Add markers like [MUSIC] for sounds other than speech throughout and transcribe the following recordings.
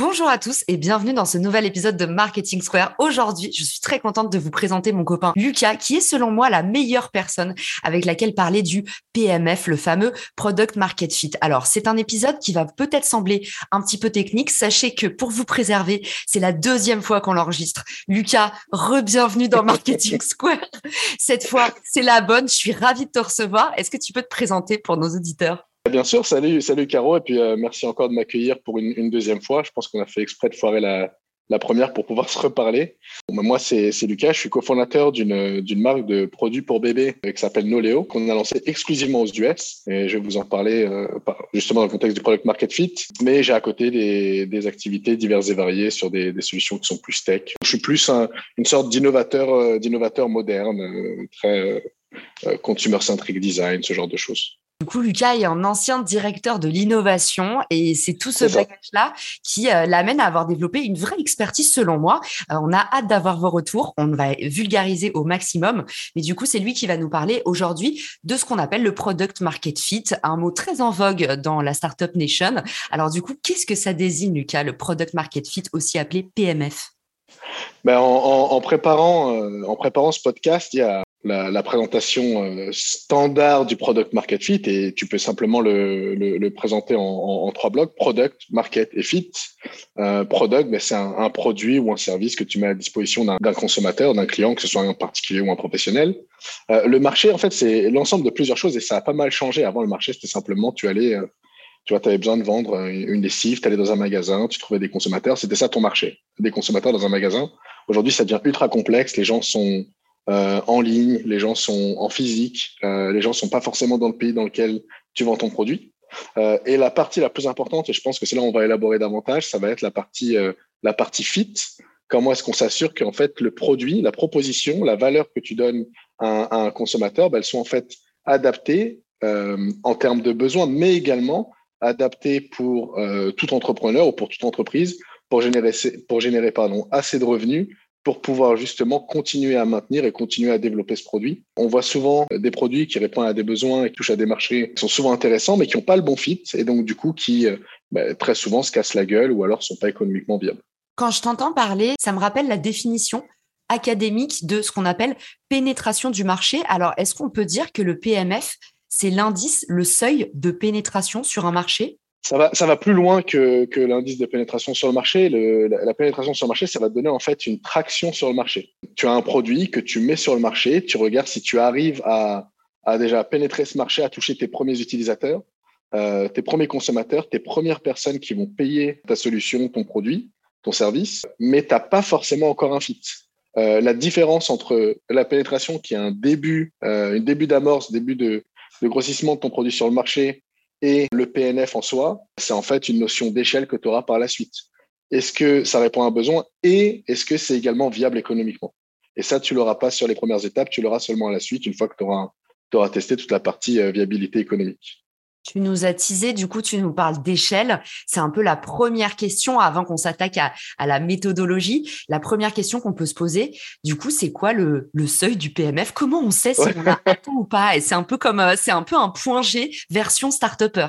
Bonjour à tous et bienvenue dans ce nouvel épisode de Marketing Square. Aujourd'hui, je suis très contente de vous présenter mon copain Lucas, qui est selon moi la meilleure personne avec laquelle parler du PMF, le fameux Product Market Fit. Alors, c'est un épisode qui va peut-être sembler un petit peu technique. Sachez que pour vous préserver, c'est la deuxième fois qu'on l'enregistre. Lucas, re-bienvenue dans Marketing [LAUGHS] Square. Cette fois, c'est la bonne. Je suis ravie de te recevoir. Est-ce que tu peux te présenter pour nos auditeurs? Bien sûr, salut, salut Caro, et puis euh, merci encore de m'accueillir pour une, deuxième fois. Je pense qu'on a fait exprès de foirer la, première pour pouvoir [LAUGHS] se reparler. Ben, moi, c'est Lucas, je suis cofondateur d'une marque de produits pour bébés euh, qui s'appelle Noleo, qu'on a lancé exclusivement aux US, et je vais vous en parler euh, justement dans le contexte du Product Market Fit, mais j'ai à côté des, activités diverses et variées sur des, des, solutions qui sont plus tech. Je suis plus une sorte d'innovateur d'innovateur moderne, très consumer-centric design, ce genre de choses. Du coup, Lucas est un ancien directeur de l'innovation et c'est tout ce bagage-là qui euh, l'amène à avoir développé une vraie expertise selon moi. Euh, on a hâte d'avoir vos retours, on va vulgariser au maximum, mais du coup, c'est lui qui va nous parler aujourd'hui de ce qu'on appelle le Product Market Fit, un mot très en vogue dans la Startup Nation. Alors du coup, qu'est-ce que ça désigne, Lucas, le Product Market Fit, aussi appelé PMF ben, en, préparant, euh, en préparant ce podcast, il y a la, présentation euh, standard du product market fit et tu peux simplement le, présenter en, trois blocs product, market et fit. Euh, product, ben, c'est un, produit ou un service que tu mets à disposition d'un consommateur, d'un client, que ce soit un particulier ou un professionnel. Euh, le marché, en fait, c'est l'ensemble de plusieurs choses et ça a pas mal changé. Avant, le marché, c'était simplement tu allais tu vois, tu avais besoin de vendre une lessive, tu allais dans un magasin, tu trouvais des consommateurs, c'était ça ton marché, des consommateurs dans un magasin. Aujourd'hui, ça devient ultra complexe, les gens sont euh, en ligne, les gens sont en physique, euh, les gens sont pas forcément dans le pays dans lequel tu vends ton produit. Euh, et la partie la plus importante, et je pense que c'est là où on va élaborer davantage, ça va être la partie la partie fit. Comment est-ce qu'on s'assure qu'en fait le produit, la proposition, la valeur que tu donnes à, un consommateur, ben, elles sont en fait adaptées en termes de besoins, mais également adaptées pour tout entrepreneur ou pour toute entreprise pour générer, pour générer pardon, assez de revenus pour pouvoir justement continuer à maintenir et continuer à développer ce produit. On voit souvent des produits qui répondent à des besoins et qui touchent à des marchés qui sont souvent intéressants, mais qui n'ont pas le bon fit et donc du coup qui euh, bah, très souvent se cassent la gueule ou alors sont pas économiquement viables. Quand je t'entends parler, ça me rappelle la définition académique de ce qu'on appelle pénétration du marché. Alors, est-ce qu'on peut dire que le PMF, c'est l'indice, le seuil de pénétration sur un marché? Ça va, plus loin que, l'indice de pénétration sur le marché. La, pénétration sur le marché, ça va te donner en fait une traction sur le marché. Tu as un produit que tu mets sur le marché, tu regardes si tu arrives à, à déjà pénétrer ce marché, à toucher tes premiers utilisateurs, euh, tes premiers consommateurs, tes premières personnes qui vont payer ta solution, ton produit, ton service, mais tu n'as pas forcément encore un fit. Euh, la différence entre la pénétration qui est un début, euh, un début d'amorce, début de, de grossissement de ton produit sur le marché, et le PNF en soi, c'est en fait une notion d'échelle que tu auras par la suite. Est-ce que ça répond à un besoin et est-ce que c'est également viable économiquement? Et ça, tu l'auras pas sur les premières étapes, tu l'auras seulement à la suite, une fois que tu auras, auras, testé toute la partie euh, viabilité économique. Tu nous as teasé, du coup, tu nous parles d'échelle. C'est un peu la première question avant qu'on s'attaque à, la méthodologie. La première question qu'on peut se poser, du coup, c'est quoi le, seuil du PMF Comment on sait si on a atteint ou pas? Et c'est un peu comme, euh, c'est un peu un point G version start-upper.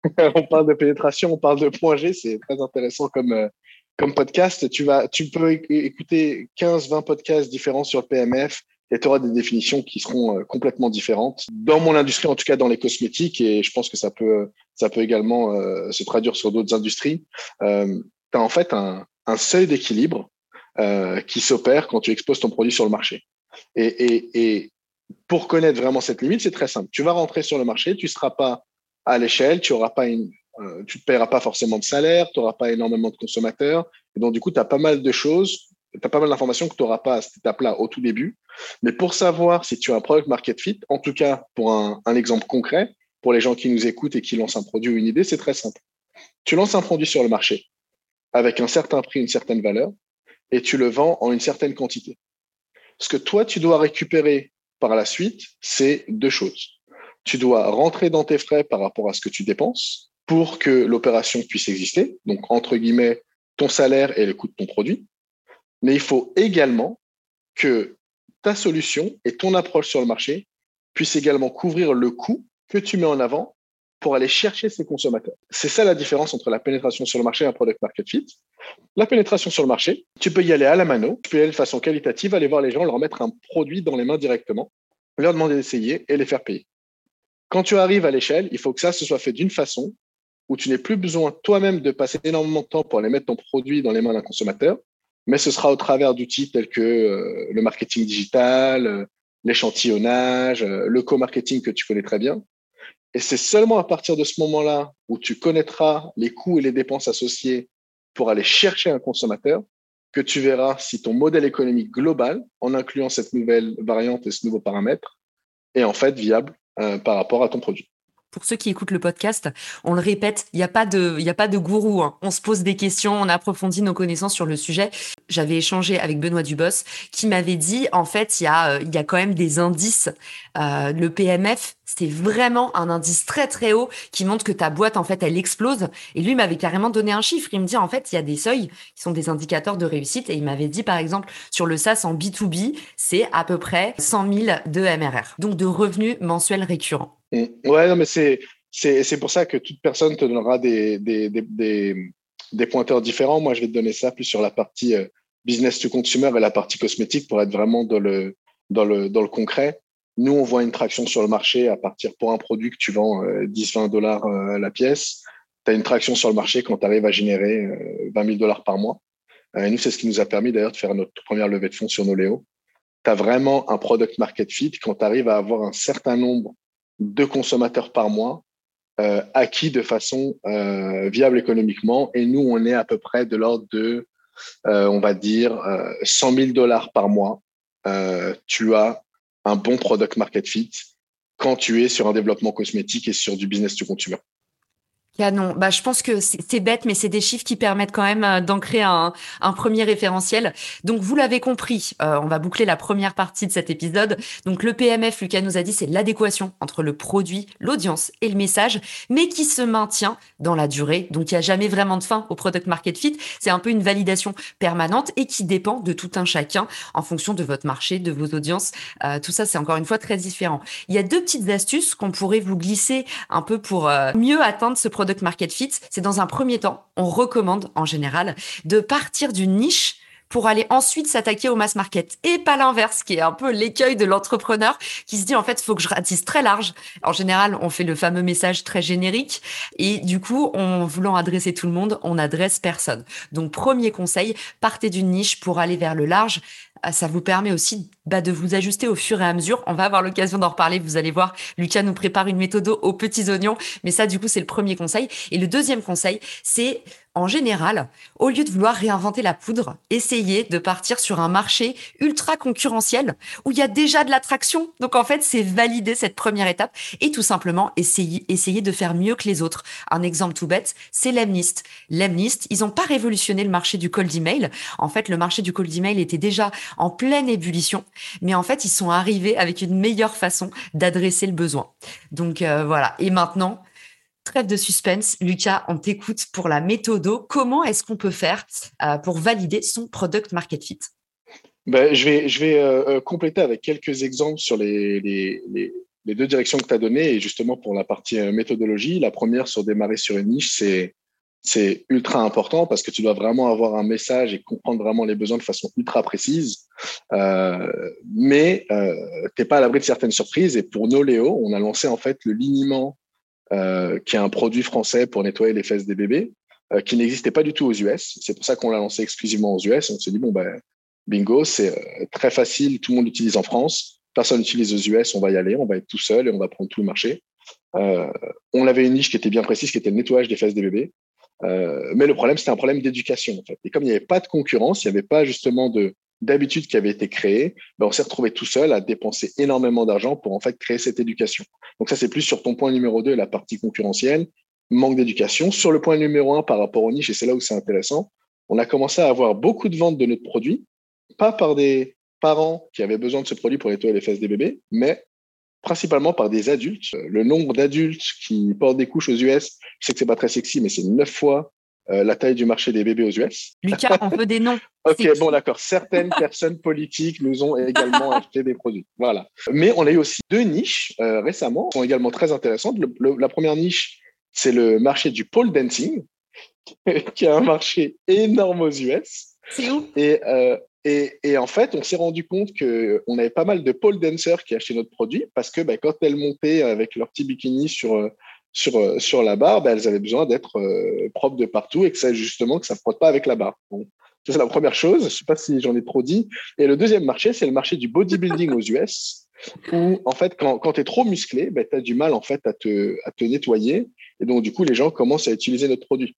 [LAUGHS] on parle de pénétration, on parle de point G. C'est très intéressant comme, euh, comme podcast. Tu vas, tu peux écouter 15, 20 podcasts différents sur le PMF et tu auras des définitions qui seront euh, complètement différentes. Dans mon industrie, en tout cas dans les cosmétiques, et je pense que ça peut, ça peut également euh, se traduire sur d'autres industries, euh, tu as en fait un, seuil d'équilibre euh, qui s'opère quand tu exposes ton produit sur le marché. Et, pour connaître vraiment cette limite, c'est très simple. Tu vas rentrer sur le marché, tu ne seras pas à l'échelle, tu n'auras pas une, tu ne paieras pas forcément de salaire, tu n'auras pas énormément de consommateurs. Et donc, du coup, tu as pas mal de choses, tu as pas mal d'informations que tu n'auras pas à cette étape-là au tout début. Mais pour savoir si tu as un product market fit, en tout cas, pour un, un exemple concret, pour les gens qui nous écoutent et qui lancent un produit ou une idée, c'est très simple. Tu lances un produit sur le marché avec un certain prix, une certaine valeur, et tu le vends en une certaine quantité. Ce que toi, tu dois récupérer par la suite, c'est deux choses. Tu dois rentrer dans tes frais par rapport à ce que tu dépenses pour que l'opération puisse exister, donc entre guillemets ton salaire et le coût de ton produit. Mais il faut également que ta solution et ton approche sur le marché puissent également couvrir le coût que tu mets en avant pour aller chercher ces consommateurs. C'est ça la différence entre la pénétration sur le marché et un product market fit. La pénétration sur le marché, tu peux y aller à la mano, tu peux y aller de façon qualitative, aller voir les gens, leur mettre un produit dans les mains directement, leur demander d'essayer et les faire payer. Quand tu arrives à l'échelle, il faut que ça se soit fait d'une façon où tu n'aies plus besoin toi-même de passer énormément de temps pour aller mettre ton produit dans les mains d'un consommateur, mais ce sera au travers d'outils tels que euh, le marketing digital, euh, l'échantillonnage, euh, le co-marketing que tu connais très bien, et c'est seulement à partir de ce moment-là où tu connaîtras les coûts et les dépenses associés pour aller chercher un consommateur que tu verras si ton modèle économique global, en incluant cette nouvelle variante et ce nouveau paramètre, est en fait viable par rapport à ton produit pour ceux qui écoutent le podcast, on le répète, il n'y a pas de, a pas de gourou. Hein. On se pose des questions, on approfondit nos connaissances sur le sujet. J'avais échangé avec Benoît Dubos qui m'avait dit, en fait, il y a, euh, il y a quand même des indices. Euh, le PMF, c'est vraiment un indice très très haut qui montre que ta boîte, en fait, elle explose. Et lui m'avait carrément donné un chiffre. Il me dit, en fait, il y a des seuils qui sont des indicateurs de réussite. Et il m'avait dit, par exemple, sur le SaaS en B2B, c'est à peu près 100 000 de MRR, donc de revenus mensuels récurrents. Ouais, non, mais c'est, c'est, c'est pour ça que toute personne te donnera des, des, des, des, pointeurs différents. Moi, je vais te donner ça plus sur la partie euh, business to consumer et la partie cosmétique pour être vraiment dans le, dans le, dans le concret. Nous, on voit une traction sur le marché à partir pour un produit que tu vends 10-20 euh, dollars euh, la pièce. Tu as une traction sur le marché quand tu arrives à générer 20 000 dollars par mois. Et nous, c'est ce qui nous a permis d'ailleurs de faire notre première levée de fonds sur Noléo. Tu as vraiment un product market fit quand tu arrives à avoir un certain nombre deux consommateurs par mois euh, acquis de façon euh, viable économiquement. Et nous, on est à peu près de l'ordre de, euh, on va dire, 100 000 dollars par mois. tu as un bon product market fit quand tu es sur un développement cosmétique et sur du business to consumer. Canon. Bah, je pense que c'est bête, mais c'est des chiffres qui permettent quand même euh, d'ancrer un, premier référentiel. Donc, vous l'avez compris, euh, on va boucler la première partie de cet épisode. Donc, le PMF, Lucas nous a dit, c'est l'adéquation entre le produit, l'audience et le message, mais qui se maintient dans la durée. Donc, il n'y a jamais vraiment de fin au product market fit. C'est un peu une validation permanente et qui dépend de tout un chacun en fonction de votre marché, de vos audiences. Euh, tout ça, c'est encore une fois très différent. Il y a deux petites astuces qu'on pourrait vous glisser un peu pour mieux atteindre ce product market fit, c'est dans un premier temps, on recommande en général de partir d'une niche pour aller ensuite s'attaquer au mass market et pas l'inverse, qui est un peu l'écueil de l'entrepreneur qui se dit en fait, faut que je ratisse très large. En général, on fait le fameux message très générique et du coup, en voulant adresser tout le monde, on adresse personne. Donc, premier conseil, partez d'une niche pour aller vers le large. Ah, ça vous permet aussi bah, de vous ajuster au fur et à mesure. On va avoir l'occasion d'en reparler. Vous allez voir, Lucas nous prépare une méthode aux petits oignons. Mais ça, du coup, c'est le premier conseil. Et le deuxième conseil, c'est en général, au lieu de vouloir réinventer la poudre, essayez de partir sur un marché ultra concurrentiel où il y a déjà de l'attraction. Donc en fait, c'est valider cette première étape et tout simplement essayer, essayer de faire mieux que les autres. Un exemple tout bête, c'est Lemlist. Lemlist, ils n'ont pas révolutionné le marché du cold email. En fait, le marché du cold email était déjà en pleine ébullition, mais en fait, ils sont arrivés avec une meilleure façon d'adresser le besoin. Donc euh, voilà. Et maintenant, trêve de suspense. Lucas, on t'écoute pour la méthodo. Comment est-ce qu'on peut faire euh, pour valider son product market fit? Ben, Je vais, je vais euh, euh, compléter avec quelques exemples sur les, les, les, deux directions que tu as données. Et justement, pour la partie méthodologie, la première sur démarrer sur une niche, c'est ultra important parce que tu dois vraiment avoir un message et comprendre vraiment les besoins de façon ultra précise. Mais euh, t'es pas à l'abri de certaines surprises. Et pour Noléo, on a lancé en fait le liniment qui est un produit français pour nettoyer les fesses des bébés, euh, qui n'existait pas du tout aux US. C'est pour ça qu'on l'a lancé exclusivement aux US. On s'est dit, bon, ben, bingo, c'est euh, très facile, tout le monde l'utilise en France, personne n'utilise aux US, on va y aller, on va être tout seul et on va prendre tout le marché. on avait une niche qui était bien précise, qui était le nettoyage des fesses des bébés. mais le problème, c'était un problème d'éducation, en fait. Et comme il n'y avait pas de concurrence, il n'y avait pas justement de, d'habitude qui avait été créée, ben on s'est retrouvé tout seul à dépenser énormément d'argent pour en fait créer cette éducation. Donc ça, c'est plus sur ton point numéro 2, la partie concurrentielle, manque d'éducation. Sur le point numéro 1 par rapport aux niches, et c'est là où c'est intéressant, on a commencé à avoir beaucoup de ventes de notre produit, pas par des parents qui avaient besoin de ce produit pour nettoyer les fesses des bébés, mais principalement par des adultes. Le nombre d'adultes qui portent des couches aux US, je sais que c'est pas très sexy, mais c'est neuf fois euh, la taille du marché des bébés aux US. Lucas, on veut des noms. [LAUGHS] ok, bon, d'accord. Certaines personnes politiques nous ont également [LAUGHS] acheté des produits. Voilà. Mais on a eu aussi deux niches euh, récemment, qui sont également très intéressantes. la première niche, c'est le marché du pole dancing, [LAUGHS] qui est un marché énorme aux US. C'est où? Et, euh, et, et, en fait, on s'est rendu compte qu'on avait pas mal de pole dancers qui achetaient notre produit parce que bah, quand elles montaient avec leur petit bikini sur sur, euh, sur la barre, ben, elles avaient besoin d'être euh, propres de partout et que ça, justement, que ça ne frotte pas avec la barre. Bon. Ça, c'est la première chose. Je ne sais pas si j'en ai trop dit. Et le deuxième marché, c'est le marché du bodybuilding aux US, où, en fait, quand, quand tu es trop musclé, ben, tu as du mal, en fait, à te, à te nettoyer. Et donc, du coup, les gens commencent à utiliser notre produit.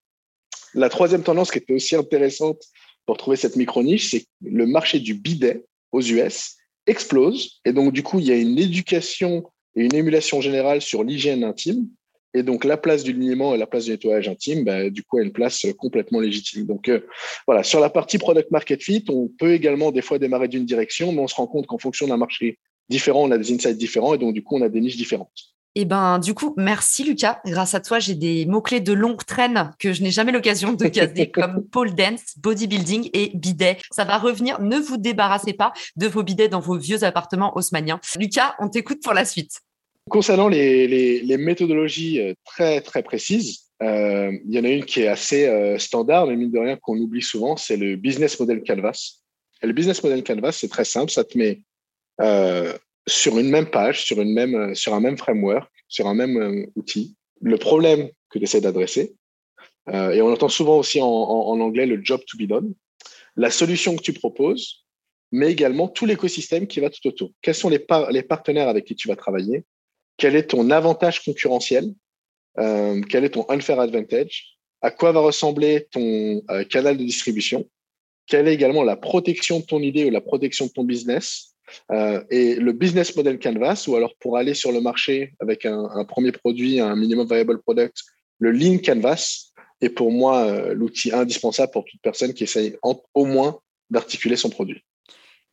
La troisième tendance qui était aussi intéressante pour trouver cette micro-niche, c'est le marché du bidet aux US explose. Et donc, du coup, il y a une éducation et une émulation générale sur l'hygiène intime et donc, la place du linement et la place du nettoyage intime, bah, du coup, a une place euh, complètement légitime. Donc, euh, voilà, sur la partie product market fit, on peut également des fois démarrer d'une direction, mais on se rend compte qu'en fonction d'un marché différent, on a des insights différents et donc, du coup, on a des niches différentes. Et eh ben, du coup, merci Lucas. Grâce à toi, j'ai des mots-cleés de longue traîne que je n'ai jamais l'occasion de caser, [LAUGHS] comme pole dance, bodybuilding et bidet. Ça va revenir. Ne vous débarrassez pas de vos bidets dans vos vieux appartements haussmanniens. Lucas, on t'écoute pour la suite. Concernant les, méthodologies euh, très, très précises, euh, il y en a une qui est assez euh, standard, mais mine de rien qu'on oublie souvent, c'est le business model canvas. Le business model canvas, c'est très simple, ça te met sur une même page, sur, une même, sur un même framework, sur un même outil, le problème que tu essaies d'adresser. et on entend souvent aussi en, anglais le job to be done, la solution que tu proposes, mais également tout l'écosystème qui va tout autour. Quels sont les partenaires avec qui tu vas travailler? Quel est ton avantage concurrentiel, euh, quel est ton unfair advantage, à quoi va ressembler ton euh, canal de distribution, quelle est également la protection de ton idée ou la protection de ton business, euh, et le business model canvas, ou alors pour aller sur le marché avec un, premier produit, un minimum viable product, le lean canvas est pour moi l'outil indispensable pour toute personne qui essaye au moins d'articuler son produit.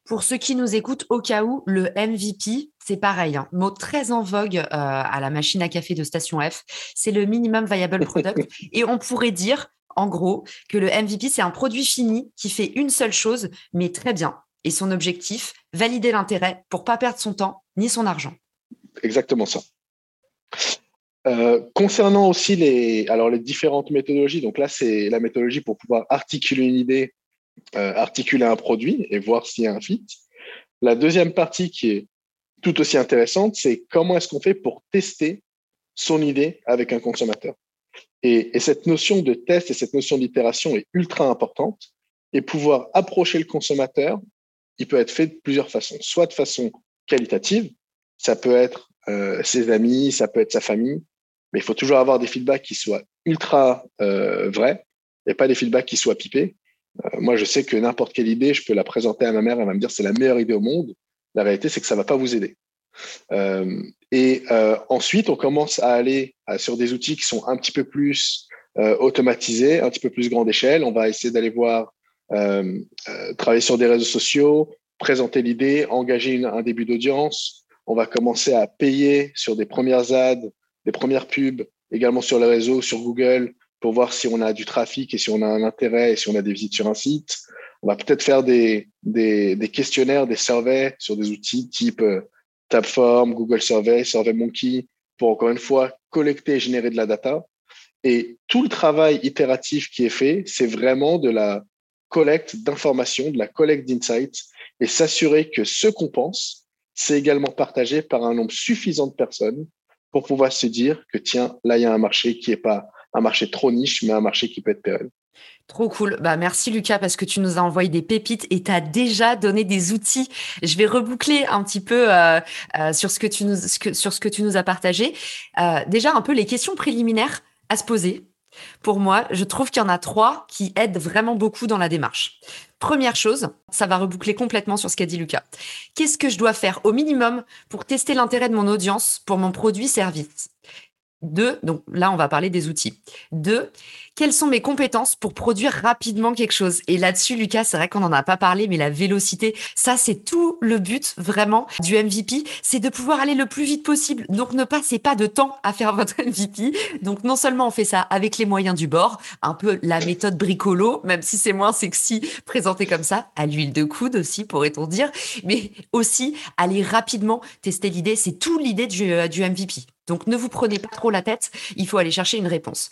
Pour ceux qui nous écoutent, au cas où, le MVP, c'est pareil, hein, mot très en vogue euh, à la machine à café de Station F, c'est le minimum viable product. [LAUGHS] et on pourrait dire, en gros, que le MVP, c'est un produit fini qui fait une seule chose, mais très bien. Et son objectif, valider l'intérêt pour pas perdre son temps ni son argent. Exactement ça. Euh, concernant aussi les, alors les différentes méthodologies, donc là, c'est la méthodologie pour pouvoir articuler une idée articuler un produit et voir s'il y a un fit. La deuxième partie qui est tout aussi intéressante, c'est comment est-ce qu'on fait pour tester son idée avec un consommateur. Et, cette notion de test et cette notion d'itération est ultra importante. Et pouvoir approcher le consommateur, il peut être fait de plusieurs façons. Soit de façon qualitative, ça peut être euh, ses amis, ça peut être sa famille, mais il faut toujours avoir des feedbacks qui soient ultra euh, vrais et pas des feedbacks qui soient pipés. Euh, moi, je sais que n'importe quelle idée, je peux la présenter à ma mère, elle va me dire c'est la meilleure idée au monde. La réalité, c'est que ça va pas vous aider. Euh, et euh, ensuite, on commence à aller sur des outils qui sont un petit peu plus automatisés, un petit peu plus grande échelle. On va essayer d'aller voir, travailler sur des réseaux sociaux, présenter l'idée, engager un début d'audience. On va commencer à payer sur des premières ads, des premières pubs, également sur les réseaux, sur Google, pour voir si on a du trafic et si on a un intérêt et si on a des visites sur un site. On va peut-être faire des, questionnaires, des surveys sur des outils type euh, Tabform, Google Survey, SurveyMonkey, pour encore une fois collecter et générer de la data. Et tout le travail itératif qui est fait, c'est vraiment de la collecte d'informations, de la collecte d'insights et s'assurer que ce qu'on pense, c'est également partagé par un nombre suffisant de personnes pour pouvoir se dire que tiens, là, il y a un marché qui n'est pas un marché trop niche, mais un marché qui peut être pérenne. Trop cool. Bah, merci Lucas parce que tu nous as envoyé des pépites et tu as déjà donné des outils. Je vais reboucler un petit peu euh, euh, sur, ce que tu nous, as partagé. Euh, déjà un peu les questions préliminaires à se poser. Pour moi, je trouve qu'il y en a trois qui aident vraiment beaucoup dans la démarche. Première chose, ça va reboucler complètement sur ce qu'a dit Lucas. Qu'est-ce que je dois faire au minimum pour tester l'intérêt de mon audience pour mon produit-service deux, donc là, on va parler des outils. Deux, quelles sont mes compétences pour produire rapidement quelque chose? Et là-dessus, Lucas, c'est vrai qu'on n'en a pas parlé, mais la vélocité, ça, c'est tout le but vraiment du MVP, c'est de pouvoir aller le plus vite possible. Donc, ne passez pas de temps à faire [LAUGHS] votre MVP. Donc, non seulement on fait ça avec les moyens du bord, un peu la méthode bricolo, même si c'est moins sexy présenté comme ça, à l'huile de coude aussi, pourrait-on dire, mais aussi aller rapidement tester l'idée. C'est tout l'idée du, euh, du MVP. Donc ne vous prenez pas trop la tête, il faut aller chercher une réponse.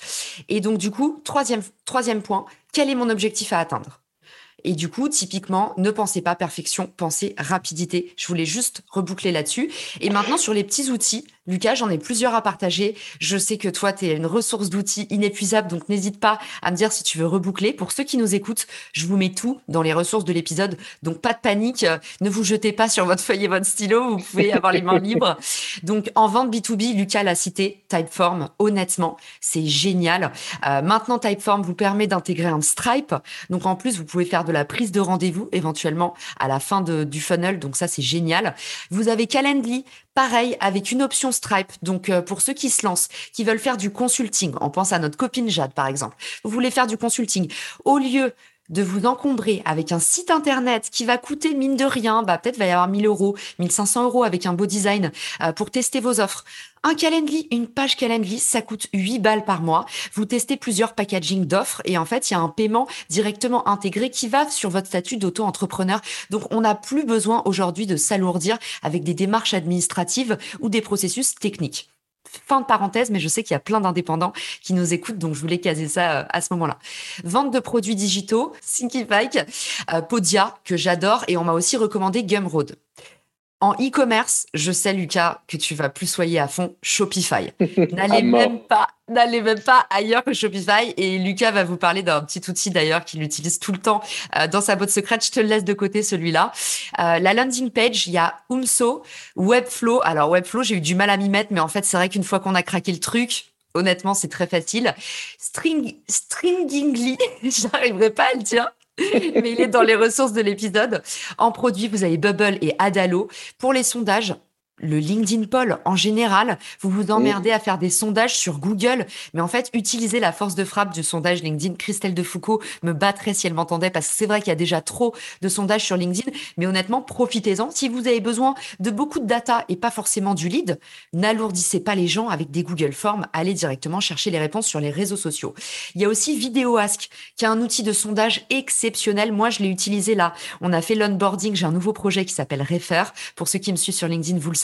Et donc du coup, troisième, troisième point, quel est mon objectif à atteindre? Et du coup, typiquement, ne pensez pas perfection, pensez rapidité. Je voulais juste reboucler là-dessus. Et maintenant, sur les petits outils, Lucas, j'en ai plusieurs à partager. Je sais que toi, tu es une ressource d'outils inépuisable, donc n'hésite pas à me dire si tu veux reboucler. Pour ceux qui nous écoutent, je vous mets tout dans les ressources de l'épisode, donc pas de panique. Ne vous jetez pas sur votre feuille et votre stylo, vous pouvez avoir les mains [LAUGHS] libres. Donc en vente B2B, Lucas l'a cité, Typeform, honnêtement, c'est génial. Euh, maintenant, Typeform vous permet d'intégrer un Stripe. Donc en plus, vous pouvez faire de la prise de rendez-vous éventuellement à la fin de, du funnel. Donc ça, c'est génial. Vous avez Calendly, pareil, avec une option Stripe. Donc euh, pour ceux qui se lancent, qui veulent faire du consulting, on pense à notre copine Jade par exemple. Vous voulez faire du consulting au lieu de vous encombrer avec un site internet qui va coûter mine de rien, bah peut-être va y avoir 1000 euros, 1500 euros avec un beau design euh, pour tester vos offres. Un Calendly, une page Calendly, ça coûte 8 balles par mois. Vous testez plusieurs packaging d'offres et en fait, il y a un paiement directement intégré qui va sur votre statut d'auto-entrepreneur. Donc, on n'a plus besoin aujourd'hui de s'alourdir avec des démarches administratives ou des processus techniques. Fin de parenthèse, mais je sais qu'il y a plein d'indépendants qui nous écoutent, donc je voulais caser ça euh, à ce moment-là. Vente de produits digitaux, Thinkific, euh, Podia, que j'adore, et on m'a aussi recommandé Gumroad. En e-commerce, je sais, Lucas, que tu vas plus soyer à fond Shopify. [LAUGHS] N'allez même pas, n'allez même pas ailleurs que Shopify. Et Lucas va vous parler d'un petit outil d'ailleurs qu'il utilise tout le temps euh, dans sa boîte secrète. Je te le laisse de côté celui-là. Euh, la landing page, il y a Umso, Webflow. Alors Webflow, j'ai eu du mal à m'y mettre, mais en fait, c'est vrai qu'une fois qu'on a craqué le truc, honnêtement, c'est très facile. String, Stringingly, [LAUGHS] j'arriverai pas à le dire. mais il est dans les ressources de l'épisode. En produit, vous avez Bubble et Adalo. Pour les sondages, le LinkedIn Poll en général, vous vous emmerdez à faire des sondages sur Google, mais en fait, utilisez la force de frappe du sondage LinkedIn. Christelle Defoucault me battrait si elle m'entendait parce que c'est vrai qu'il y a déjà trop de sondages sur LinkedIn, mais honnêtement, profitez-en. Si vous avez besoin de beaucoup de data et pas forcément du lead, n'alourdissez pas les gens avec des Google Forms, allez directement chercher les réponses sur les réseaux sociaux. Il y a aussi VideoAsk, qui est un outil de sondage exceptionnel. Moi, je l'ai utilisé là. On a fait l'onboarding. J'ai un nouveau projet qui s'appelle Refer. Pour ceux qui me suivent sur LinkedIn, vous le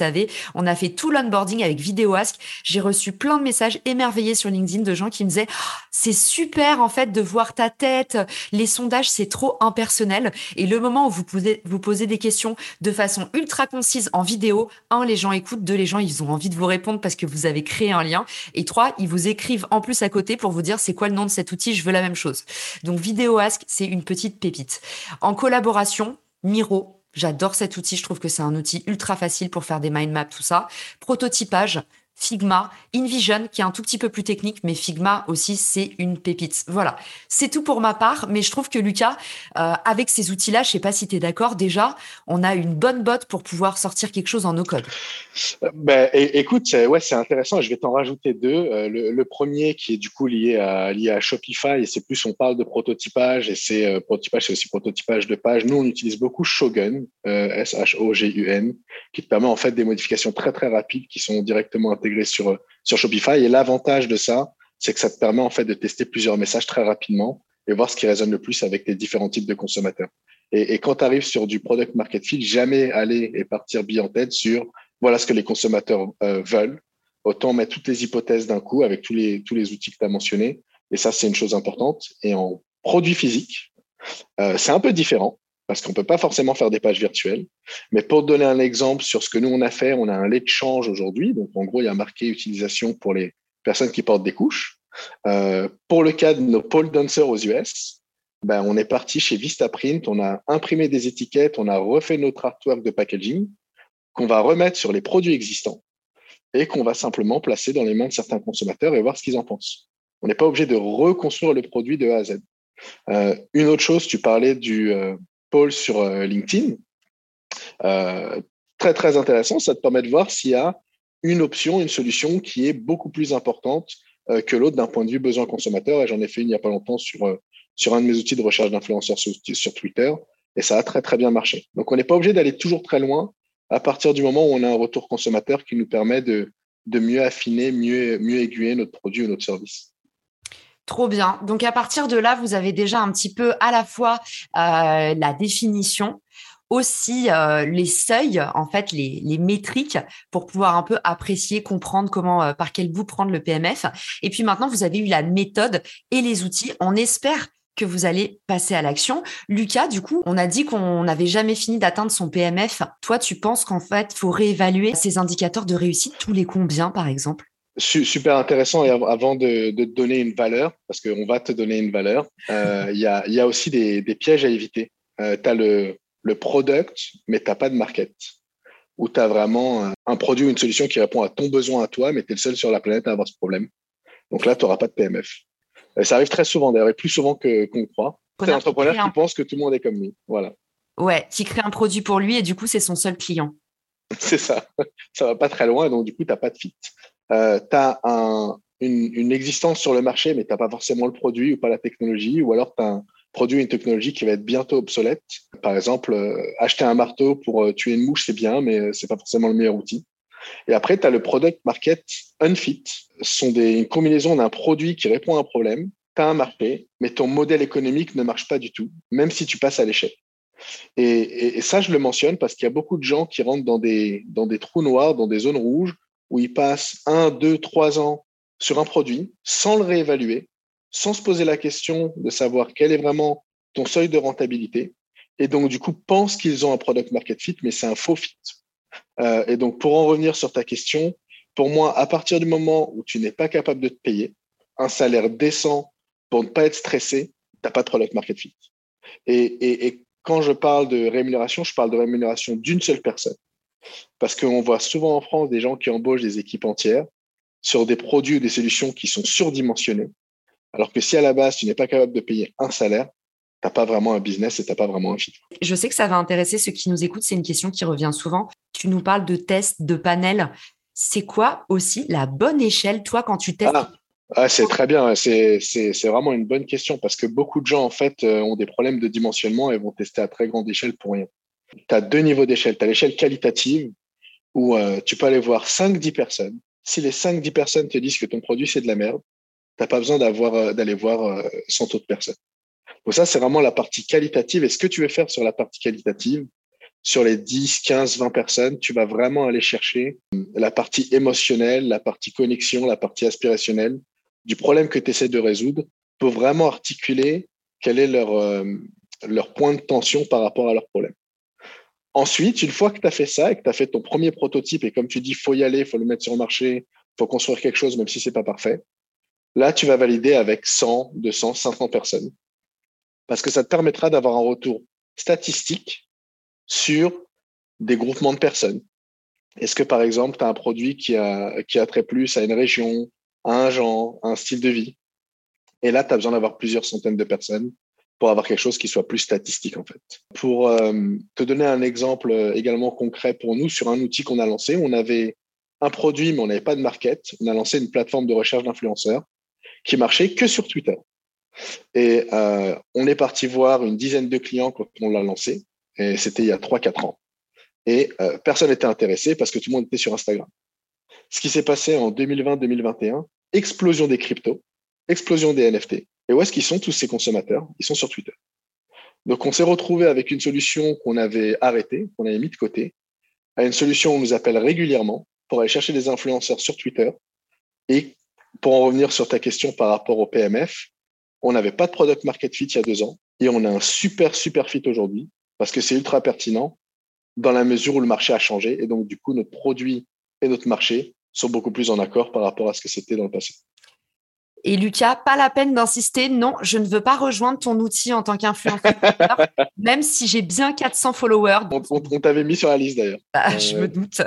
On a fait tout l'onboarding avec VideoAsk. J'ai reçu plein de messages émerveillés sur LinkedIn de gens qui me disaient oh, c'est super en fait de voir ta tête. Les sondages c'est trop impersonnel et le moment où vous posez vous posez des questions de façon ultra concise en vidéo, un les gens écoutent, deux les gens ils ont envie de vous répondre parce que vous avez créé un lien et trois ils vous écrivent en plus à côté pour vous dire c'est quoi le nom de cet outil, je veux la même chose. Donc VideoAsk c'est une petite pépite. En collaboration, Miro, J'adore cet outil. Je trouve que c'est un outil ultra facile pour faire des mind maps, tout ça. Prototypage, Figma, InVision, qui est un tout petit peu plus technique, mais Figma aussi, c'est une pépite. Voilà, c'est tout pour ma part, mais je trouve que Lucas, euh, avec ces outils-là, je sais pas si tu es d'accord, déjà, on a une bonne botte pour pouvoir sortir quelque chose en no-code. Ben, écoute, ouais, c'est intéressant. Je vais t'en rajouter deux. Euh, le, premier qui est du coup lié à, lié à Shopify, et c'est plus, on parle de prototypage, et c'est euh, prototypage, c'est aussi prototypage de page. Nous, on utilise beaucoup Shogun, S-H-O-G-U-N, qui te permet en fait des modifications très très rapides qui sont directement intégrées sur, euh, sur Shopify. Et l'avantage de ça, c'est que ça te permet en fait de tester plusieurs messages très rapidement et voir ce qui résonne le plus avec les différents types de consommateurs. Et, quand tu arrives sur du product market fit, jamais aller et partir bien en tête sur voilà ce que les consommateurs euh, veulent. Autant mettre toutes les hypothèses d'un coup avec tous les, tous les outils que tu as mentionnés. Et ça, c'est une chose importante. Et en produit physique, euh, c'est un peu différent parce qu'on peut pas forcément faire des pages virtuelles. Mais pour donner un exemple sur ce que nous on a fait, on a un lait de change aujourd'hui. Donc en gros, il y a marqué utilisation pour les personnes qui portent des couches. Euh, pour le cas de nos pole dancers aux US, ben, on est parti chez Vistaprint, on a imprimé des étiquettes, on a refait notre artwork de packaging qu'on va remettre sur les produits existants et qu'on va simplement placer dans les mains de certains consommateurs et voir ce qu'ils en pensent. On n'est pas obligé de reconstruire le produit de A à Z. Euh, une autre chose, tu parlais du euh, pôle sur euh, LinkedIn. très, très intéressant. Ça te permet de voir s'il y a une option, une solution qui est beaucoup plus importante que l'autre d'un point de vue besoin consommateur. Et j'en ai fait une il n'y a pas longtemps sur, sur un de mes outils de recherche d'influenceurs sur, sur Twitter. Et ça a très, très bien marché. Donc, on n'est pas obligé d'aller toujours très loin à partir du moment où on a un retour consommateur qui nous permet de, de mieux affiner, mieux, mieux aiguiller notre produit ou notre service. Trop bien. Donc à partir de là, vous avez déjà un petit peu à la fois euh, la définition, aussi euh, les seuils, en fait, les, métriques pour pouvoir un peu apprécier, comprendre comment, euh, par quel bout prendre le PMF. Et puis maintenant, vous avez eu la méthode et les outils. On espère que vous allez passer à l'action. Lucas, du coup, on a dit qu'on n'avait jamais fini d'atteindre son PMF. Toi, tu penses qu'en fait, faut réévaluer ces indicateurs de réussite tous les combien, par exemple? Super intéressant. Et avant de, te donner une valeur, parce qu'on va te donner une valeur, euh, il y, a, aussi des, pièges à éviter. Euh, tu as le, le product, mais tu n'as pas de market. Ou tu as vraiment un produit ou une solution qui répond à ton besoin à toi, mais tu es le seul sur la planète à avoir ce problème. Donc là, tu n'auras pas de PMF. Euh, ça arrive très souvent, d'ailleurs, et plus souvent que, qu'on croit. C'est un entrepreneur qui, pense que tout le monde est comme lui. Voilà. Ouais, qui crée un produit pour lui et du coup, c'est son seul client. [LAUGHS] c'est ça. Ça va pas très loin, donc du coup, tu n'as pas de fit. Euh, tu as un, une, existence sur le marché, mais tu n'as pas forcément le produit ou pas la technologie, ou alors tu as un produit ou une technologie qui va être bientôt obsolète. Par exemple, euh, acheter un marteau pour euh, tuer une mouche, c'est bien, mais c'est pas forcément le meilleur outil. Et après, tu as le product market unfit. Ce sont des, une combinaison d'un produit qui répond à un problème. Tu as un marché, mais ton modèle économique ne marche pas du tout, même si tu passes à l'échec. Et, ça, je le mentionne parce qu'il y a beaucoup de gens qui rentrent dans des trous noirs, dans des zones rouges, où ils passent un, deux, trois ans sur un produit sans le réévaluer, sans se poser la question de savoir quel est vraiment ton seuil de rentabilité. Et donc, du coup, pensent qu'ils ont un product market fit, mais c'est un faux fit. Euh, et donc, pour en revenir sur ta question, pour moi, à partir du moment où tu n'es pas capable de te payer un salaire décent pour ne pas être stressé, tu n'as pas de product market fit. Et, et, quand je parle de rémunération, je parle de rémunération d'une seule personne. Parce qu'on voit souvent en France des gens qui embauchent des équipes entières sur des produits ou des solutions qui sont surdimensionnés. Alors que si à la base, tu n'es pas capable de payer un salaire, tu n'as pas vraiment un business et tu n'as pas vraiment un fit. Je sais que ça va intéresser ceux qui nous écoutent. C'est une question qui revient souvent. Tu nous parles de tests, de panels. C'est quoi aussi la bonne échelle, toi, quand tu testes? Ah, ah, C'est très bien. C'est vraiment une bonne question parce que beaucoup de gens, en fait, euh, ont des problèmes de dimensionnement et vont tester à très grande échelle pour rien. Tu as deux niveaux d'échelle. Tu as l'échelle qualitative où euh, tu peux aller voir 5-10 personnes. Si les 5-10 personnes te disent que ton produit, c'est de la merde, tu n'as pas besoin euh, d'aller voir 100 autres personnes. Donc ça, c'est vraiment la partie qualitative. Et ce que tu veux faire sur la partie qualitative, sur les 10, 15, 20 personnes, tu vas vraiment aller chercher la partie émotionnelle, la partie connexion, la partie aspirationnelle du problème que tu essaies de résoudre pour vraiment articuler quel est leur, euh, leur point de tension par rapport à leur problème. Ensuite, une fois que tu as fait ça et que tu as fait ton premier prototype, et comme tu dis, faut y aller, faut le mettre sur le marché, faut construire quelque chose, même si c'est pas parfait, là, tu vas valider avec 100, 200, 500 personnes parce que ça te permettra d'avoir un retour statistique sur des groupements de personnes. Est-ce que, par exemple, tu as un produit qui a, qui a trait plus à une région, à un genre, à un style de vie? Et là, tu as besoin d'avoir plusieurs centaines de personnes pour avoir quelque chose qui soit plus statistique, en fait. Pour euh, te donner un exemple également concret pour nous, sur un outil qu'on a lancé, on avait un produit, mais on n'avait pas de market. On a lancé une plateforme de recherche d'influenceurs qui marchait que sur Twitter. Et euh, on est parti voir une dizaine de clients quand on l'a lancé. Et c'était il y a 3-4 ans. Et euh, personne n'était intéressé parce que tout le monde était sur Instagram. Ce qui s'est passé en 2020-2021, explosion des cryptos, explosion des NFT. Et où est-ce qu'ils sont tous ces consommateurs? Ils sont sur Twitter. Donc on s'est retrouvé avec une solution qu'on avait arrêtée, qu'on avait mis de côté, à une solution où on nous appelle régulièrement pour aller chercher des influenceurs sur Twitter. Et pour en revenir sur ta question par rapport au PMF, on n'avait pas de product market fit il y a deux ans et on a un super, super fit aujourd'hui parce que c'est ultra pertinent dans la mesure où le marché a changé et donc du coup, notre produit et notre marché sont beaucoup plus en accord par rapport à ce que c'était dans le passé. Et Lucas, pas la peine d'insister. Non, je ne veux pas rejoindre ton outil en tant qu'influenceur, [LAUGHS] même si j'ai bien 400 followers. On, t'avait mis sur la liste d'ailleurs. Bah, je me doute.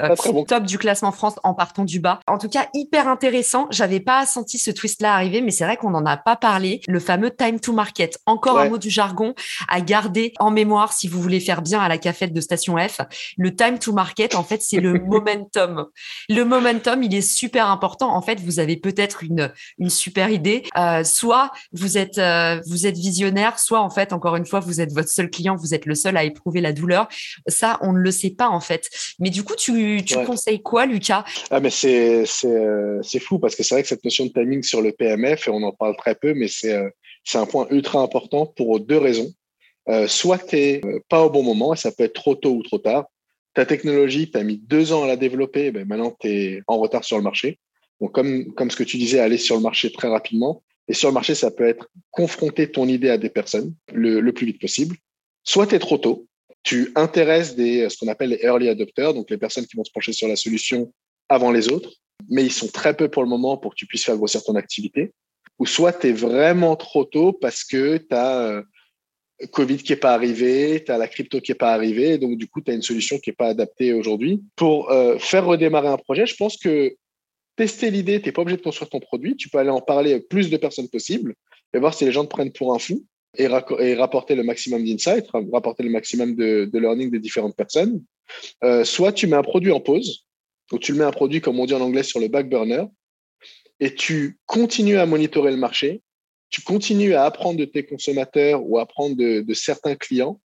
Top du classement France en partant du bas. En tout cas, hyper intéressant. J'avais pas senti ce twist-là arriver, mais c'est vrai qu'on n'en a pas parlé. Le fameux time to market. Encore un mot du jargon à garder en mémoire si vous voulez faire bien à la cafette de Station F. Le time to market, en fait, c'est le [LAUGHS] momentum. Le momentum, il est super important. En fait, vous avez peut-être une, une super idée. Euh, soit vous êtes, euh, vous êtes visionnaire, soit en fait, encore une fois, vous êtes votre seul client, vous êtes le seul à éprouver la douleur. Ça, on ne le sait pas en fait. Mais du coup, tu, tu conseilles quoi, Lucas? Ah, mais c'est euh, c'est fou parce que c'est vrai que cette notion de timing sur le PMF, et on en parle très peu, mais c'est c'est un point ultra important pour deux raisons. soit tu n'es pas au bon moment, et ça peut être trop tôt ou trop tard. Ta technologie, tu as mis deux ans à la développer, ben maintenant tu es en retard sur le marché. Donc, comme, comme ce que tu disais, aller sur le marché très rapidement. Et sur le marché, ça peut être confronter ton idée à des personnes le, le plus vite possible. Soit tu es trop tôt, tu intéresses des, ce qu'on appelle les early adopters, donc les personnes qui vont se pencher sur la solution avant les autres, mais ils sont très peu pour le moment pour que tu puisses faire grossir ton activité. Ou soit tu es vraiment trop tôt parce que tu as euh, Covid qui n'est pas arrivé, tu as la crypto qui n'est pas arrivée, donc du coup, tu as une solution qui n'est pas adaptée aujourd'hui. Pour euh, faire redémarrer un projet, je pense que tester l'idée, tu n'es pas obligé de construire ton produit, tu peux aller en parler à plus de personnes possible et voir si les gens te prennent pour un fou et, rapporter le maximum d'insight, rapporter le maximum de, learning des différentes personnes. Euh, soit tu mets un produit en pause, ou tu le mets un produit, comme on dit en anglais, sur le back burner, et tu continues à monitorer le marché, tu continues à apprendre de tes consommateurs ou apprendre de, de certains clients,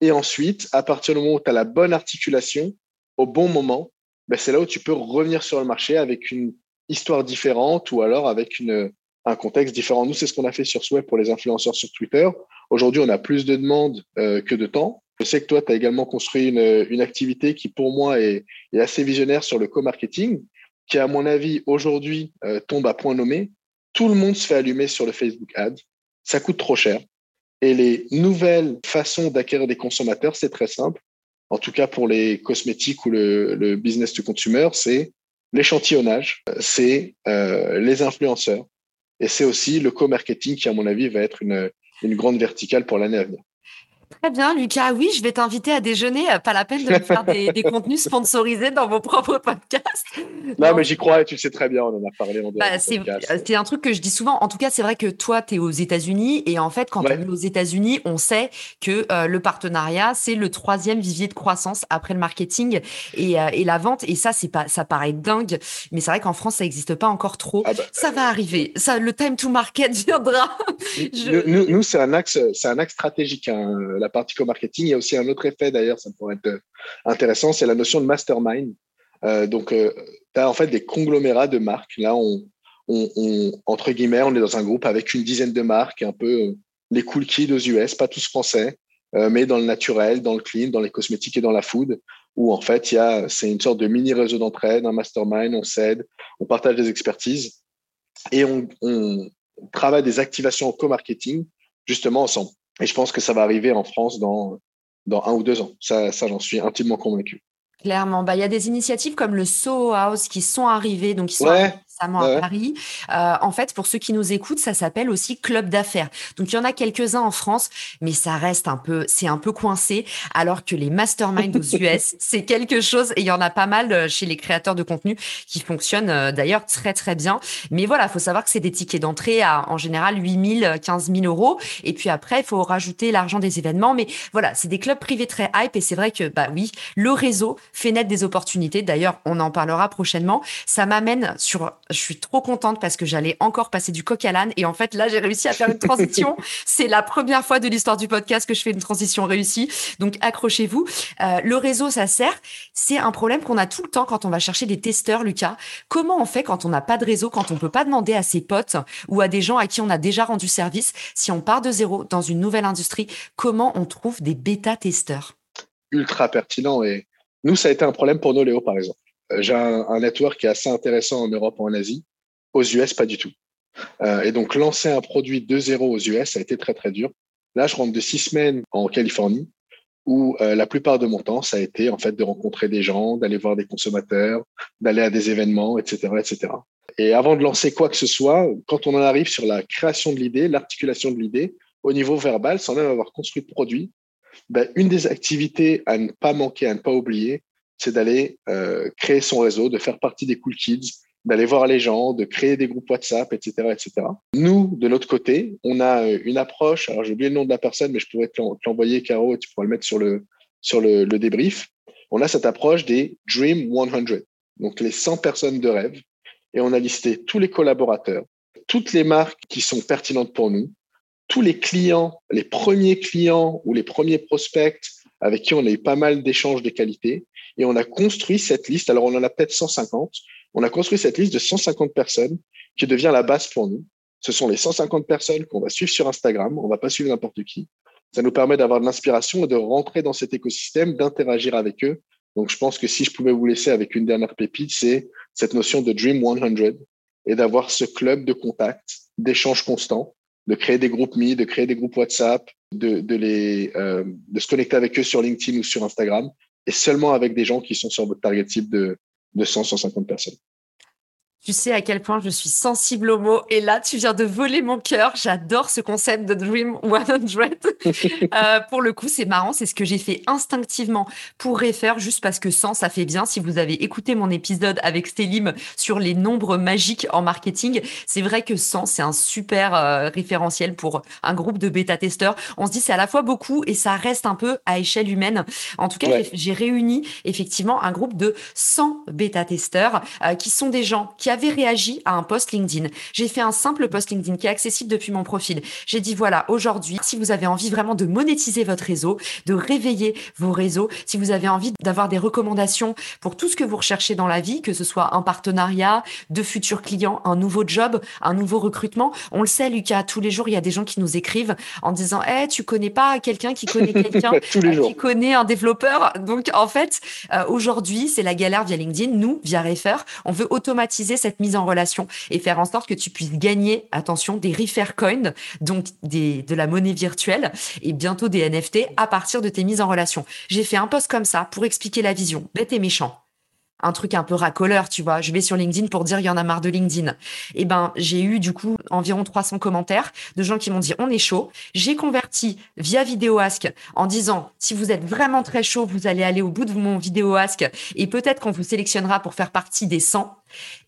et ensuite, à partir du moment où tu as la bonne articulation, au bon moment, ben, c'est là où tu peux revenir sur le marché avec une histoire différente ou alors avec une, un contexte différent. Nous, c'est ce qu'on a fait sur Sway pour les influenceurs sur Twitter. Aujourd'hui, on a plus de demandes euh, que de temps. Je sais que toi, tu as également construit une, une, activité qui, pour moi, est, est assez visionnaire sur le co-marketing, qui, à mon avis, aujourd'hui, euh, tombe à point nommé. Tout le monde se fait allumer sur le Facebook Ad. Ça coûte trop cher. Et les nouvelles façons d'acquérir des consommateurs, c'est très simple en tout cas pour les cosmétiques ou le, business to consumer, c'est l'échantillonnage, c'est euh, les influenceurs et c'est aussi le co-marketing qui, à mon avis, va être une, une grande verticale pour l'année à venir. Très bien, Lucas. Oui, je vais t'inviter à déjeuner. Pas la peine de faire des, contenus sponsorisés dans vos propres podcasts. Non, mais j'y crois tu sais très bien, on en a parlé en bah, C'est un truc que je dis souvent. En tout cas, c'est vrai que toi, tu es aux États-Unis et en fait, quand on est aux États-Unis, on sait que euh, le partenariat, c'est le troisième vivier de croissance après le marketing et, euh, et la vente. Et ça, c'est pas, ça paraît dingue, mais c'est vrai qu'en France, ça n'existe pas encore trop. Ah bah, ça va arriver. Ça, le time to market [LAUGHS] viendra. Nous, nous c'est un axe, c'est un axe stratégique. Hein la partie co-marketing. Il y a aussi un autre effet, d'ailleurs, ça pourrait être euh, intéressant, c'est la notion de mastermind. Euh, donc, euh, tu as en fait des conglomérats de marques. Là, on, entre guillemets, on est dans un groupe avec une dizaine de marques, un peu les cool kids aux US, pas tous français, mais dans le naturel, dans le clean, dans les cosmétiques et dans la food, où en fait, a, c'est une sorte de mini réseau d'entraide, un mastermind, on s'aide, on partage des expertises et on, on travaille des activations en co-marketing justement ensemble. Et je pense que ça va arriver en France dans, dans un ou deux ans. Ça, ça j'en suis intimement convaincu. Clairement, bah il y a des initiatives comme le Soho House qui sont arrivées, donc sont récemment à Paris. Euh, en fait, pour ceux qui nous écoutent, ça s'appelle aussi club d'affaires. Donc il y en a quelques-uns en France, mais ça reste un peu, c'est un peu coincé. Alors que les masterminds aux [LAUGHS] US, c'est quelque chose et il y en a pas mal euh, chez les créateurs de contenu qui fonctionnent euh, d'ailleurs très très bien. Mais voilà, faut savoir que c'est des tickets d'entrée à en général 8 000, 15 000 euros. Et puis après, il faut rajouter l'argent des événements. Mais voilà, c'est des clubs privés très hype et c'est vrai que bah oui, le réseau fait naître des opportunités. D'ailleurs, on en parlera prochainement. Ça m'amène sur, je suis trop contente parce que j'allais encore passer du coq à l'âne et en fait là, j'ai réussi à faire une transition. [LAUGHS] C'est la première fois de l'histoire du podcast que je fais une transition réussie. Donc accrochez-vous. Euh, le réseau, ça sert. C'est un problème qu'on a tout le temps quand on va chercher des testeurs, Lucas. Comment on fait quand on n'a pas de réseau, quand on peut pas demander à ses potes ou à des gens à qui on a déjà rendu service, si on part de zéro dans une nouvelle industrie, comment on trouve des bêta-testeurs? Ultra pertinent et nous, ça a été un problème pour Noléo, par exemple. Euh, j'ai un, network qui est assez intéressant en Europe, en Asie. Aux US, pas du tout. Euh, et donc, lancer un produit de zéro aux US, ça a été très, très dur. Là, je rentre de six semaines en Californie, où euh, la plupart de mon temps, ça a été en fait de rencontrer des gens, d'aller voir des consommateurs, d'aller à des événements, etc., etc. Et avant de lancer quoi que ce soit, quand on en arrive sur la création de l'idée, l'articulation de l'idée, au niveau verbal, sans même avoir construit de produit, ben, une des activités à ne pas manquer, à ne pas oublier, c'est d'aller euh, créer son réseau, de faire partie des cool kids, d'aller voir les gens, de créer des groupes WhatsApp, etc., etc. Nous, de notre côté, on a euh, une approche. Alors j'ai oublié le nom de la personne, mais je pourrais te l'envoyer, Caro, et tu pourras le mettre sur le le débrief. On a cette approche des Dream 100, donc les 100 personnes de rêve, et on a listé tous les collaborateurs, toutes les marques qui sont pertinentes pour nous, tous les clients, les premiers clients ou les premiers prospects avec qui on a eu pas mal d'échanges de qualité. Et on a construit cette liste. Alors, on en a peut-être 150. On a construit cette liste de 150 personnes qui devient la base pour nous. Ce sont les 150 personnes qu'on va suivre sur Instagram. On va pas suivre n'importe qui. Ça nous permet d'avoir de l'inspiration et de rentrer dans cet écosystème, d'interagir avec eux. Donc, je pense que si je pouvais vous laisser avec une dernière pépite, c'est cette notion de Dream 100 et d'avoir ce club de contact, d'échange constant de créer des groupes Mi, de créer des groupes WhatsApp, euh, de se connecter avec eux sur LinkedIn ou sur Instagram, et seulement avec des gens qui sont sur votre target type de, de 100, 150 personnes. Tu sais à quel point je suis sensible aux mots. Et là, tu viens de voler mon cœur. J'adore ce concept de Dream 100. [LAUGHS] euh, pour le coup, c'est marrant. C'est ce que j'ai fait instinctivement pour refaire, juste parce que 100, ça fait bien. Si vous avez écouté mon épisode avec Stélim sur les nombres magiques en marketing, c'est vrai que 100, c'est un super euh, référentiel pour un groupe de bêta-testeurs. On se dit, c'est à la fois beaucoup et ça reste un peu à échelle humaine. En tout cas, j'ai réuni effectivement un groupe de 100 bêta-testeurs euh, qui sont des gens qui avaient réagi à un post LinkedIn. J'ai fait un simple post LinkedIn qui est accessible depuis mon profil. J'ai dit voilà, aujourd'hui, si vous avez envie vraiment de monétiser votre réseau, de réveiller vos réseaux, si vous avez envie d'avoir des recommandations pour tout ce que vous recherchez dans la vie, que ce soit un partenariat, de futurs clients, un nouveau job, un nouveau recrutement. On le sait, Lucas, tous les jours, il y a des gens qui nous écrivent en disant, eh, tu connais pas quelqu'un qui connaît quelqu'un [LAUGHS] qui connaît un développeur. Donc, en fait, euh, aujourd'hui, c'est la galère via LinkedIn. Nous, via Refer, on veut automatiser cette mise en relation et faire en sorte que tu puisses gagner, attention, des refer coins, donc de la monnaie virtuelle et bientôt des NFT à partir de tes mises en relation. J'ai fait un post comme ça pour expliquer la vision, bête et méchant un truc un peu racoleur, tu vois. Je vais sur LinkedIn pour dire il y en a marre de LinkedIn. Eh ben, j'ai eu du coup environ 300 commentaires de gens qui m'ont dit on est chaud. J'ai converti via vidéo ask en disant si vous êtes vraiment très chaud, vous allez aller au bout de mon vidéo ask et peut-être qu'on vous sélectionnera pour faire partie des 100.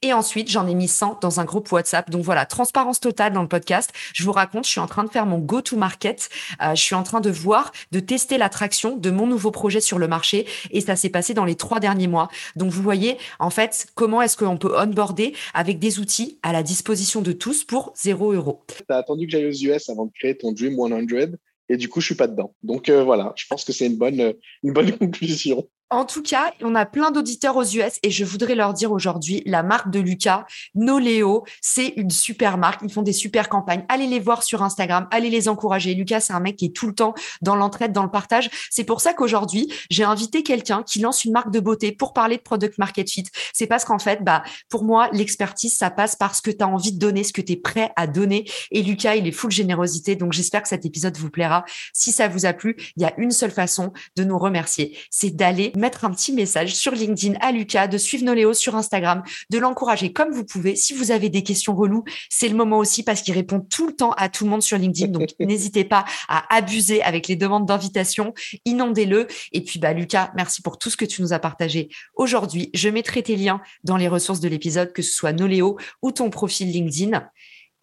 Et ensuite, j'en ai mis 100 dans un groupe WhatsApp. Donc voilà, transparence totale dans le podcast. Je vous raconte, je suis en train de faire mon go-to-market. Euh, je suis en train de voir, de tester l'attraction de mon nouveau projet sur le marché. Et ça s'est passé dans les trois derniers mois. Donc vous voyez, en fait, comment est-ce qu'on peut onboarder avec des outils à la disposition de tous pour 0 euros. Tu as attendu que j'aille aux US avant de créer ton Dream 100 et du coup, je suis pas dedans. Donc euh, voilà, je pense que c'est une bonne, une bonne [LAUGHS] conclusion. En tout cas, on a plein d'auditeurs aux US et je voudrais leur dire aujourd'hui, la marque de Lucas, Noléo, c'est une super marque. Ils font des super campagnes. Allez les voir sur Instagram, allez les encourager. Lucas, c'est un mec qui est tout le temps dans l'entraide, dans le partage. C'est pour ça qu'aujourd'hui, j'ai invité quelqu'un qui lance une marque de beauté pour parler de product market fit. C'est parce qu'en fait, bah, pour moi, l'expertise, ça passe par ce que tu as envie de donner, ce que tu es prêt à donner. Et Lucas, il est full générosité. Donc, j'espère que cet épisode vous plaira. Si ça vous a plu, il y a une seule façon de nous remercier. C'est d'aller mettre un petit message sur LinkedIn à Lucas, de suivre Noléo sur Instagram, de l'encourager comme vous pouvez. Si vous avez des questions reloues, c'est le moment aussi parce qu'il répond tout le temps à tout le monde sur LinkedIn. Donc, [LAUGHS] n'hésitez pas à abuser avec les demandes d'invitation. Inondez-le. Et puis, bah, Lucas, merci pour tout ce que tu nous as partagé aujourd'hui. Je mettrai tes liens dans les ressources de l'épisode, que ce soit Noléo ou ton profil LinkedIn.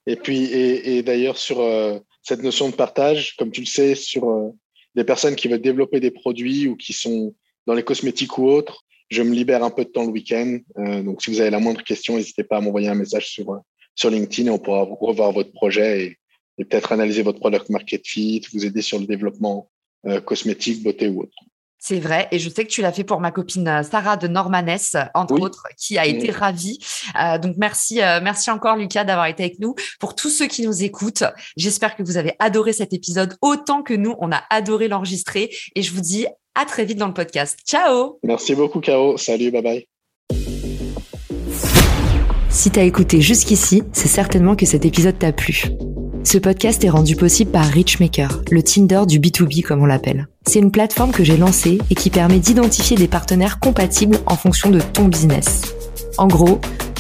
Et puis, et, d'ailleurs, sur euh, cette notion de partage, comme tu le sais, sur euh, des personnes qui veulent développer des produits ou qui sont dans les cosmétiques ou autres, je me libère un peu de temps le week-end. Euh, donc, si vous avez la moindre question, n'hésitez pas à m'envoyer un message sur, euh, sur LinkedIn et on pourra revoir votre projet et, peut-être analyser votre product market fit, vous aider sur le développement euh, cosmétique, beauté ou autre. C'est vrai, et je sais que tu l'as fait pour ma copine Sarah de Normanès, entre autres, qui a été ravie. donc merci, merci encore Lucas d'avoir été avec nous. Pour tous ceux qui nous écoutent, j'espère que vous avez adoré cet épisode autant que nous, on a adoré l'enregistrer. Et je vous dis à très vite dans le podcast. Ciao Merci beaucoup, Caro. Salut, bye bye. Si t'as écouté jusqu'ici, c'est certainement que cet épisode t'a plu. Ce podcast est rendu possible par Richmaker, le Tinder du B2B comme on l'appelle. C'est une plateforme que j'ai lancée et qui permet d'identifier des partenaires compatibles en fonction de ton business. En gros,